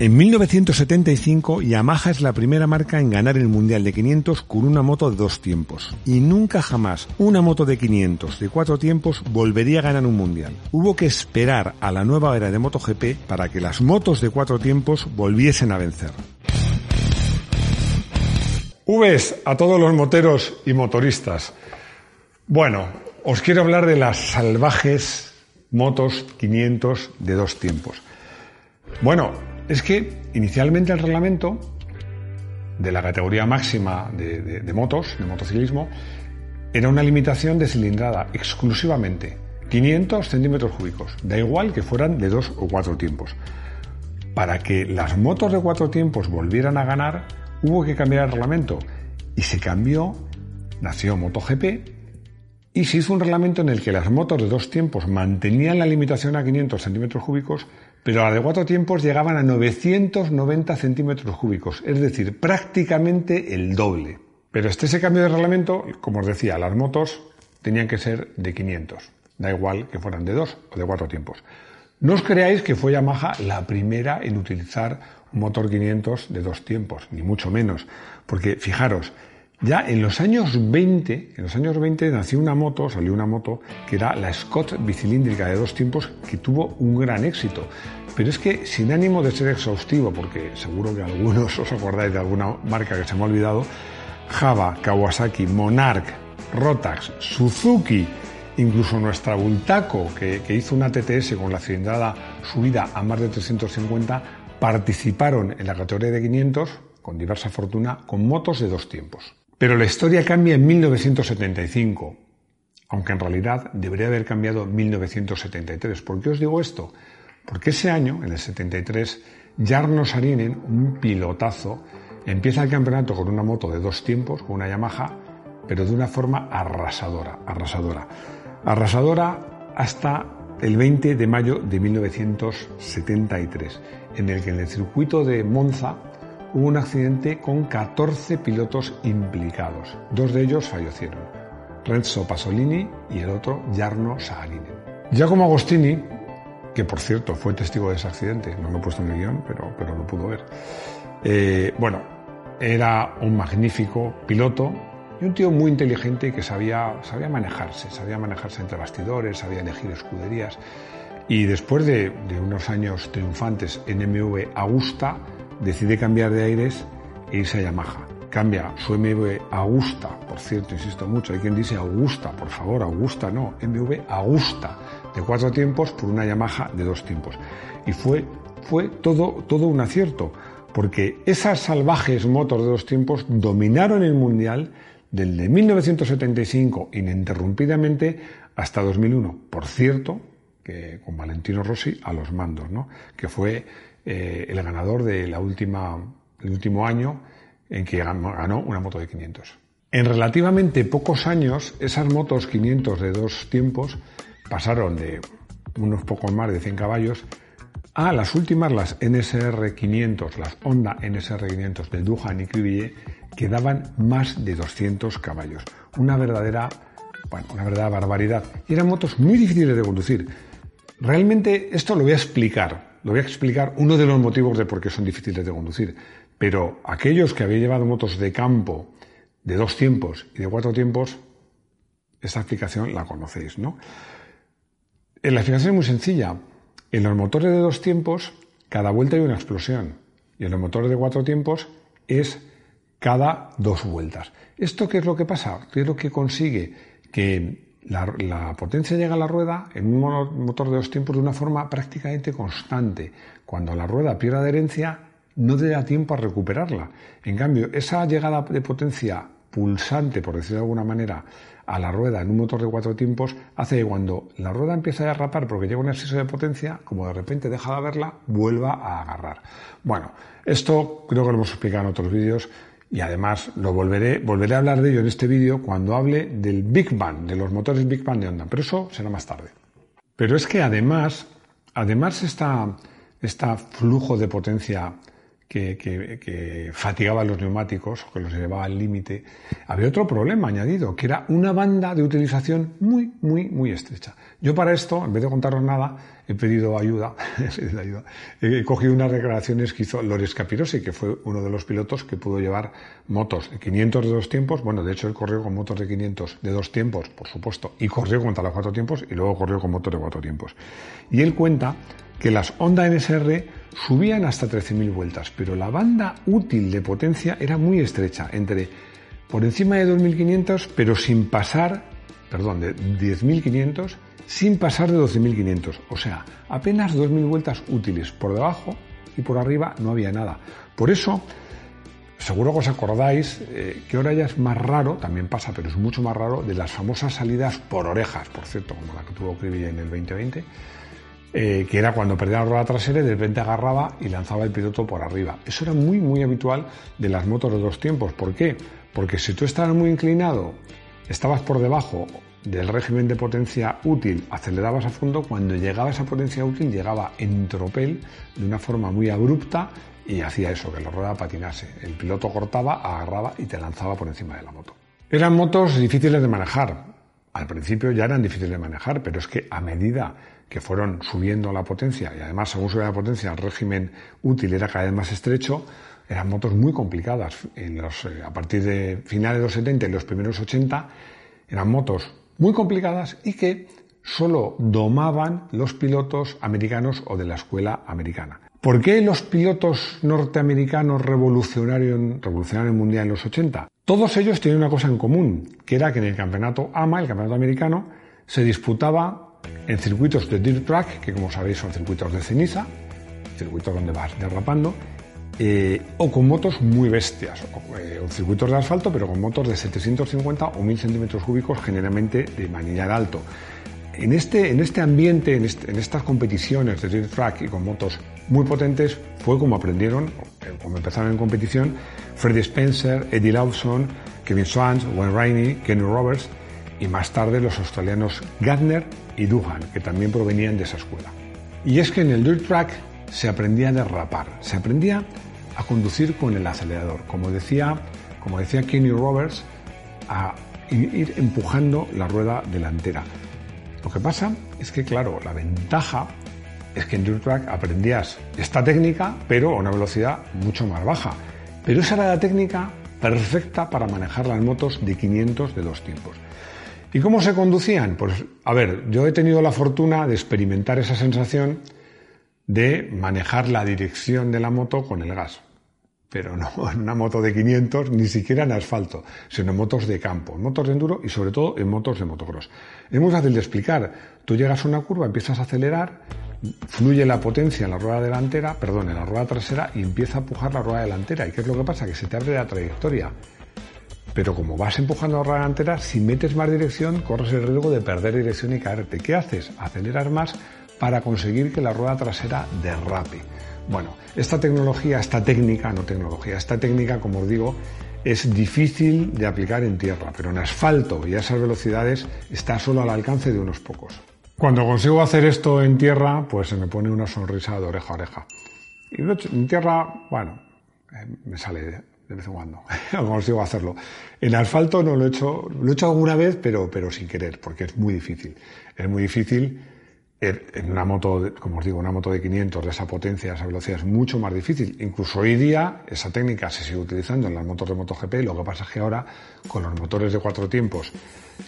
En 1975, Yamaha es la primera marca en ganar el Mundial de 500 con una moto de dos tiempos. Y nunca jamás una moto de 500 de cuatro tiempos volvería a ganar un Mundial. Hubo que esperar a la nueva era de MotoGP para que las motos de cuatro tiempos volviesen a vencer. Uves a todos los moteros y motoristas. Bueno, os quiero hablar de las salvajes motos 500 de dos tiempos. Bueno, es que inicialmente el reglamento de la categoría máxima de, motos, de motociclismo, era una limitación de cilindrada exclusivamente 500 centímetros cúbicos, da igual que fueran de dos o cuatro tiempos. Para que las motos de cuatro tiempos volvieran a ganar, hubo que cambiar el reglamento y se cambió, nació MotoGP y se hizo un reglamento en el que las motos de dos tiempos mantenían la limitación a 500 centímetros cúbicos, pero las de cuatro tiempos llegaban a 990 centímetros cúbicos, es decir, prácticamente el doble. Pero este ese cambio de reglamento, como os decía, las motos tenían que ser de 500, da igual que fueran de dos o de cuatro tiempos. No os creáis que fue Yamaha la primera en utilizar un motor 500 de dos tiempos, ni mucho menos, porque fijaros, ya en los años 20, en los años 20 nació una moto, salió una moto que era la Scott bicilíndrica de dos tiempos que tuvo un gran éxito. Pero es que sin ánimo de ser exhaustivo, porque seguro que algunos os acordáis de alguna marca que se me ha olvidado, Java, Kawasaki, Monarch, Rotax, Suzuki, incluso nuestra Bultaco, que, que hizo una TTS con la cilindrada subida a más de 350, participaron en la categoría de 500 con diversa fortuna con motos de dos tiempos. Pero la historia cambia en 1975, aunque en realidad debería haber cambiado en 1973. ¿Por qué os digo esto? Porque ese año, en el 73, Jarno Sarinen, un pilotazo, empieza el campeonato con una moto de dos tiempos, con una Yamaha, pero de una forma arrasadora, arrasadora. Arrasadora hasta el 20 de mayo de 1973, en el que en el circuito de Monza hubo un accidente con 14 pilotos implicados. Dos de ellos fallecieron, Renzo Pasolini y el otro Jarno Saarinen. Giacomo Agostini, que por cierto fue testigo de ese accidente, no lo he puesto en el guion, pero, pero lo pudo ver. Eh, bueno, era un magnífico piloto y un tío muy inteligente que sabía, sabía manejarse, sabía manejarse entre bastidores, sabía elegir escuderías. Y después de, unos años triunfantes en MV Augusta, decide cambiar de aires e irse a Yamaha. Cambia su MV Augusta, por cierto, insisto mucho, hay quien dice Augusta, por favor, Augusta no, MV Augusta, de cuatro tiempos por una Yamaha de dos tiempos. Y fue, fue todo, todo un acierto, porque esas salvajes motos de dos tiempos dominaron el Mundial desde 1975 ininterrumpidamente hasta 2001. Por cierto, que con Valentino Rossi a los mandos, ¿no? que fue eh, el ganador de último año en que ganó, una moto de 500. En relativamente pocos años, esas motos 500 de dos tiempos pasaron de unos pocos más de 100 caballos a las últimas, las NSR 500, las Honda NSR 500 de Duhan y Cribillet, que daban más de 200 caballos. Una verdadera, una verdadera barbaridad. Y eran motos muy difíciles de conducir. Realmente esto lo voy a explicar, lo voy a explicar uno de los motivos de por qué son difíciles de conducir. Pero aquellos que habéis llevado motos de campo de dos tiempos y de cuatro tiempos, esta explicación la conocéis, ¿no? Eh, la explicación es muy sencilla. En los motores de dos tiempos, cada vuelta hay una explosión. Y en los motores de cuatro tiempos es cada dos vueltas. ¿Esto qué es lo que pasa? ¿Qué es lo que consigue? Que la, potencia llega a la rueda en un motor de dos tiempos de una forma prácticamente constante. Cuando la rueda pierde adherencia, no te da tiempo a recuperarla. En cambio, esa llegada de potencia pulsante, por decirlo de alguna manera, a la rueda en un motor de cuatro tiempos hace que cuando la rueda empieza a derrapar porque llega un exceso de potencia, como de repente deja de haberla, vuelva a agarrar. Bueno, esto creo que lo hemos explicado en otros vídeos y además lo volveré, volveré a hablar de ello en este vídeo cuando hable del Big Bang, de los motores Big Bang de Honda, pero eso será más tarde. Pero es que además, además esta, este flujo de potencia que, fatigaba los neumáticos que los llevaba al límite, había otro problema añadido, que era una banda de utilización muy, muy, muy estrecha. Yo para esto, en vez de contaros nada, he pedido ayuda, he cogido unas declaraciones que hizo Loris Capirosi, que fue uno de los pilotos que pudo llevar motos de 500 de dos tiempos, bueno, de hecho él corrió con motos de 500 de dos tiempos, por supuesto, y corrió contra los cuatro tiempos y luego corrió con motos de cuatro tiempos. Y él cuenta que las Honda NSR subían hasta 13.000 vueltas, pero la banda útil de potencia era muy estrecha, entre por encima de 2.500, pero sin pasar, perdón, de 10.500, sin pasar de 12.500. O sea, apenas 2.000 vueltas útiles. Por debajo y por arriba no había nada. Por eso, seguro que os acordáis eh, que ahora ya es más raro, también pasa, pero es mucho más raro, de las famosas salidas por orejas, por cierto, como la que tuvo Cribi en el 2020 eh, que era cuando perdía la rueda trasera y de repente agarraba y lanzaba el piloto por arriba. Eso era muy, muy habitual de las motos de dos tiempos. ¿Por qué? Porque si tú estabas muy inclinado, estabas por debajo del régimen de potencia útil, acelerabas a fondo, cuando llegaba esa potencia útil llegaba en tropel de una forma muy abrupta y hacía eso, que la rueda patinase. El piloto cortaba, agarraba y te lanzaba por encima de la moto. Eran motos difíciles de manejar. Al principio ya eran difíciles de manejar, pero es que a medida que fueron subiendo la potencia y además según subía la potencia el régimen útil era cada vez más estrecho, eran motos muy complicadas. En los, eh, a partir de finales de los 70 y los primeros 80 eran motos muy complicadas y que solo domaban los pilotos americanos o de la escuela americana. ¿Por qué los pilotos norteamericanos revolucionaron, revolucionaron el mundial en los 80? Todos ellos tenían una cosa en común, que era que en el campeonato AMA, el campeonato americano, se disputaba en circuitos de dirt track, que como sabéis son circuitos de ceniza, circuitos donde vas derrapando, eh, o con motos muy bestias, eh, o, circuitos de asfalto, pero con motos de 750 o 1000 centímetros cúbicos, generalmente de manillar alto. En este, en este ambiente, en, en, estas competiciones de dirt track y con motos muy potentes, fue como aprendieron, eh, como empezaron en competición, Freddie Spencer, Eddie Lawson, Kevin Swans, Wayne Rainey, Kenny Roberts y más tarde los australianos Gardner y Duhan, que también provenían de esa escuela. Y es que en el dirt track se aprendía a derrapar, se aprendía a conducir con el acelerador, como decía, como decía Kenny Roberts, a ir empujando la rueda delantera. Lo que pasa es que, claro, la ventaja es que en dirt track aprendías esta técnica, pero a una velocidad mucho más baja. Pero esa era la técnica perfecta para manejar las motos de 500 de dos tiempos. ¿Y cómo se conducían? Pues, a ver, yo he tenido la fortuna de experimentar esa sensación de manejar la dirección de la moto con el gas. Pero no en una moto de 500, ni siquiera en asfalto, sino en motos de campo, motos de enduro y sobre todo en motos de motocross. Es muy fácil de explicar. Tú llegas a una curva, empiezas a acelerar, fluye la potencia en la rueda delantera, perdón, en la rueda trasera y empieza a empujar la rueda delantera. ¿Y qué es lo que pasa? Que se te abre la trayectoria pero como vas empujando la rueda delantera, si metes más dirección, corres el riesgo de perder dirección y caerte. ¿Qué haces? Acelerar más para conseguir que la rueda trasera derrape. Bueno, esta tecnología, esta técnica, no tecnología, esta técnica, como os digo, es difícil de aplicar en tierra, pero en asfalto y a esas velocidades está solo al alcance de unos pocos. Cuando consigo hacer esto en tierra, pues se me pone una sonrisa de oreja a oreja. Y en tierra, bueno, eh, me sale de vez en cuando. Consigo hacerlo. En asfalto no lo he hecho, lo he hecho alguna vez, pero, pero sin querer, porque es muy difícil. Es muy difícil. En una moto, como os digo, una moto de 500 de esa potencia, esa velocidad es mucho más difícil. Incluso hoy día esa técnica se sigue utilizando en las motos de MotoGP. Lo que pasa es que ahora con los motores de cuatro tiempos,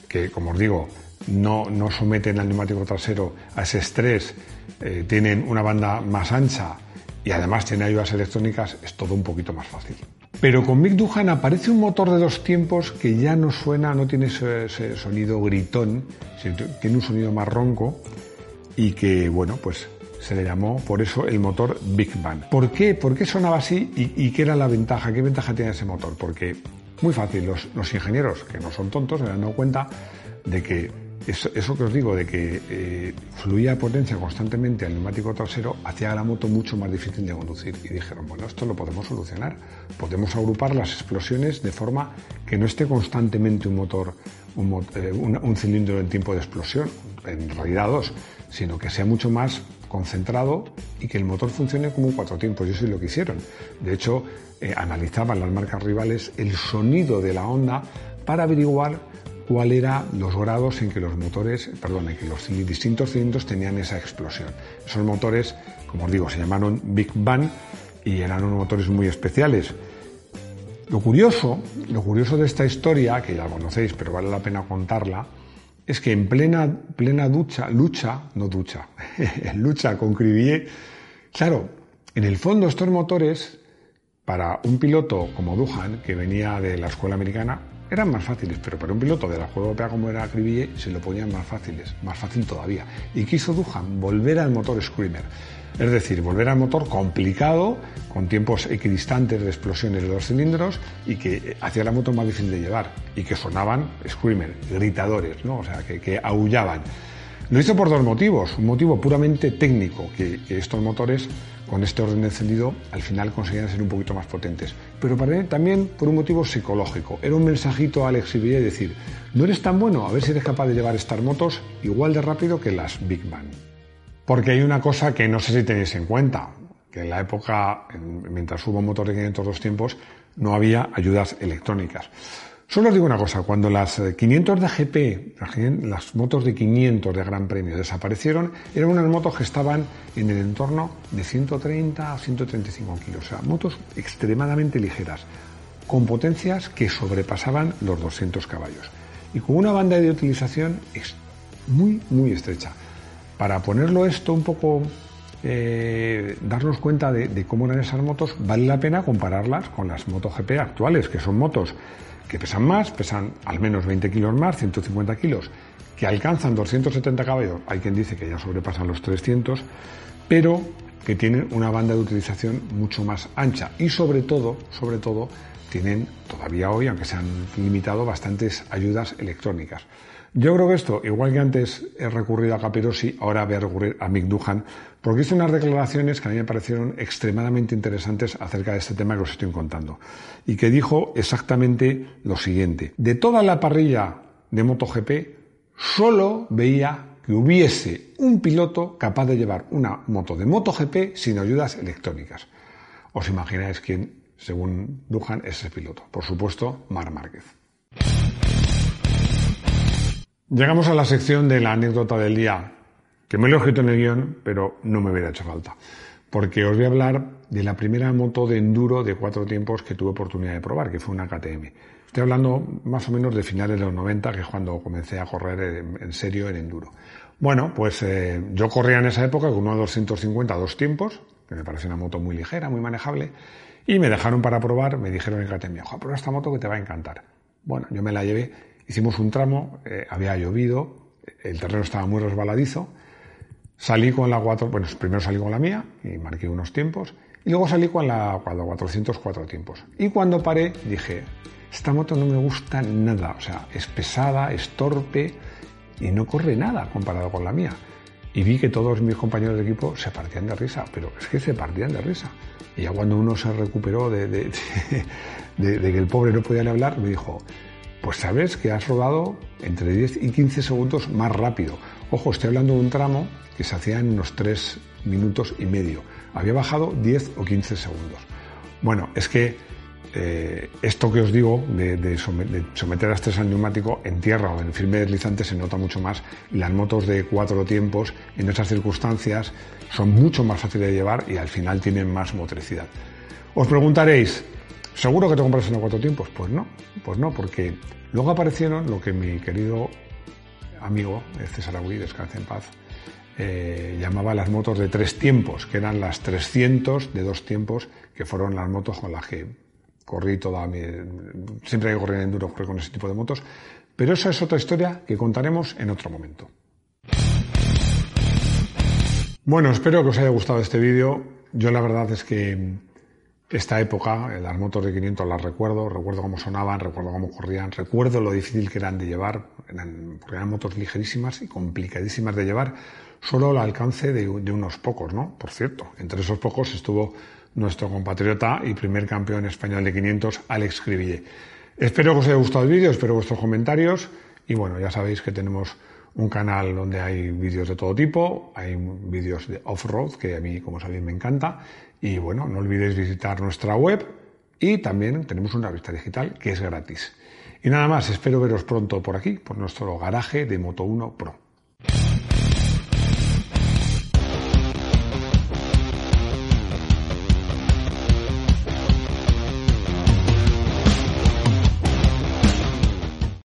que como os digo, no, no someten al neumático trasero a ese estrés, eh, tienen una banda más ancha y además tienen ayudas electrónicas, es todo un poquito más fácil. Pero con Mick Duhan aparece un motor de dos tiempos que ya no suena, no tiene ese, sonido gritón, tiene un sonido más ronco y que, bueno, pues se le llamó por eso el motor Big Bang. ¿Por qué? ¿Por qué sonaba así y, qué era la ventaja? ¿Qué ventaja tiene ese motor? Porque Muy fácil, los, ingenieros, que no son tontos, se han dado cuenta de que eso, que os digo, de que eh, fluía potencia constantemente al neumático trasero, hacía la moto mucho más difícil de conducir. Y dijeron, bueno, esto lo podemos solucionar. Podemos agrupar las explosiones de forma que no esté constantemente un motor, un, eh, un cilindro en tiempo de explosión, en realidad dos, sino que sea mucho más concentrado y que el motor funcione como cuatro tiempos. Y eso es lo que hicieron. De hecho, eh, analizaban las marcas rivales el sonido de la onda para averiguar cuál eran los grados en que los motores, perdón, en que los distintos cilindros tenían esa explosión. Esos motores, como os digo, se llamaron Big Bang y eran unos motores muy especiales. Lo curioso, lo curioso de esta historia, que ya conocéis, pero vale la pena contarla, es que en plena, plena ducha, lucha, no ducha, lucha con Cribier, claro, en el fondo estos motores, para un piloto como Duhan, que venía de la escuela americana, eran más fáciles, pero para un piloto de la escuela europea como era Cribier, se lo ponían más fáciles, más fácil todavía. Y quiso Duhan volver al motor Screamer. Es decir, volver al motor complicado, con tiempos equidistantes de explosiones de dos cilindros y que hacía la moto más difícil de llevar y que sonaban screamer, gritadores, ¿no? o sea, que, aullaban. Lo hizo por dos motivos. Un motivo puramente técnico, que, estos motores con este orden de encendido al final conseguían ser un poquito más potentes. Pero también por un motivo psicológico. Era un mensajito a Alex y decir, no eres tan bueno, a ver si eres capaz de llevar estas motos igual de rápido que las Big Bang. Porque hay una cosa que no sé si tenéis en cuenta, que en la época, mientras hubo motor de 502 tiempos, no había ayudas electrónicas. Solo os digo una cosa, cuando las 500 de GP, las motos de 500 de Gran Premio desaparecieron, eran unas motos que estaban en el entorno de 130 a 135 kilos, o sea, motos extremadamente ligeras, con potencias que sobrepasaban los 200 caballos y con una banda de utilización muy, muy estrecha. Para ponerlo esto un poco, eh, darnos cuenta de, cómo eran esas motos, vale la pena compararlas con las MotoGP actuales, que son motos que pesan más, pesan al menos 20 kilos más, 150 kilos, que alcanzan 270 caballos, hay quien dice que ya sobrepasan los 300, pero que tienen una banda de utilización mucho más ancha y sobre todo, sobre todo, tienen todavía hoy, aunque se han limitado, bastantes ayudas electrónicas. Yo creo que esto, igual que antes he recurrido a Capirossi, ahora voy a recurrir a Mick Duhan, porque hizo unas declaraciones que a mí me parecieron extremadamente interesantes acerca de este tema que os estoy contando. Y que dijo exactamente lo siguiente. De toda la parrilla de MotoGP, solo veía que hubiese un piloto capaz de llevar una moto de MotoGP sin ayudas electrónicas. Os imagináis quién, según Duhan, es ese piloto. Por supuesto, Mar Márquez. Llegamos a la sección de la anécdota del día, que me lo he escrito en el guion, pero no me hubiera hecho falta. Porque os voy a hablar de la primera moto de enduro de cuatro tiempos que tuve oportunidad de probar, que fue una KTM. Estoy hablando más o menos de finales de los 90, que es cuando comencé a correr en serio en enduro. Bueno, pues eh, yo corría en esa época con de 250 dos tiempos, que me pareció una moto muy ligera, muy manejable, y me dejaron para probar, me dijeron en KTM, ojo, prueba esta moto que te va a encantar. Bueno, yo me la llevé Hicimos un tramo, eh, había llovido, el terreno estaba muy resbaladizo. Salí con la 4, bueno, primero salí con la mía y marqué unos tiempos, y luego salí con la, con la 404 tiempos. Y cuando paré dije, esta moto no me gusta nada, o sea, es pesada, es torpe y no corre nada comparado con la mía. Y vi que todos mis compañeros de equipo se partían de risa, pero es que se partían de risa. Y ya cuando uno se recuperó de, de, de, que el pobre no podía hablar, me dijo, pues sabes que has rodado entre 10 y 15 segundos más rápido. Ojo, estoy hablando de un tramo que se hacía en unos 3 minutos y medio. Había bajado 10 o 15 segundos. Bueno, es que eh, esto que os digo de, someter a estrés al neumático en tierra o en firme deslizante se nota mucho más las motos de cuatro tiempos en esas circunstancias son mucho más fáciles de llevar y al final tienen más motricidad. Os preguntaréis, ¿Seguro que te compras una cuatro tiempos? Pues no, pues no, porque luego aparecieron lo que mi querido amigo César Agüí, descanse en paz, eh, llamaba las motos de tres tiempos, que eran las 300 de dos tiempos, que fueron las motos con las que corrí toda mi... Siempre que corrí en enduro, con ese tipo de motos, pero esa es otra historia que contaremos en otro momento. Bueno, espero que os haya gustado este vídeo. Yo la verdad es que esta época, las motos de 500 las recuerdo, recuerdo cómo sonaban, recuerdo cómo corrían, recuerdo lo difícil que eran de llevar, eran, porque eran motos ligerísimas y complicadísimas de llevar, solo al alcance de, de, unos pocos, ¿no? Por cierto, entre esos pocos estuvo nuestro compatriota y primer campeón español de 500, Alex Cribille. Espero que os haya gustado el vídeo, espero vuestros comentarios y bueno, ya sabéis que tenemos un canal donde hay vídeos de todo tipo, hay vídeos de off-road, que a mí, como sabéis, me encanta. Y bueno, no olvidéis visitar nuestra web y también tenemos una revista digital que es gratis. Y nada más, espero veros pronto por aquí, por nuestro garaje de Moto 1 Pro.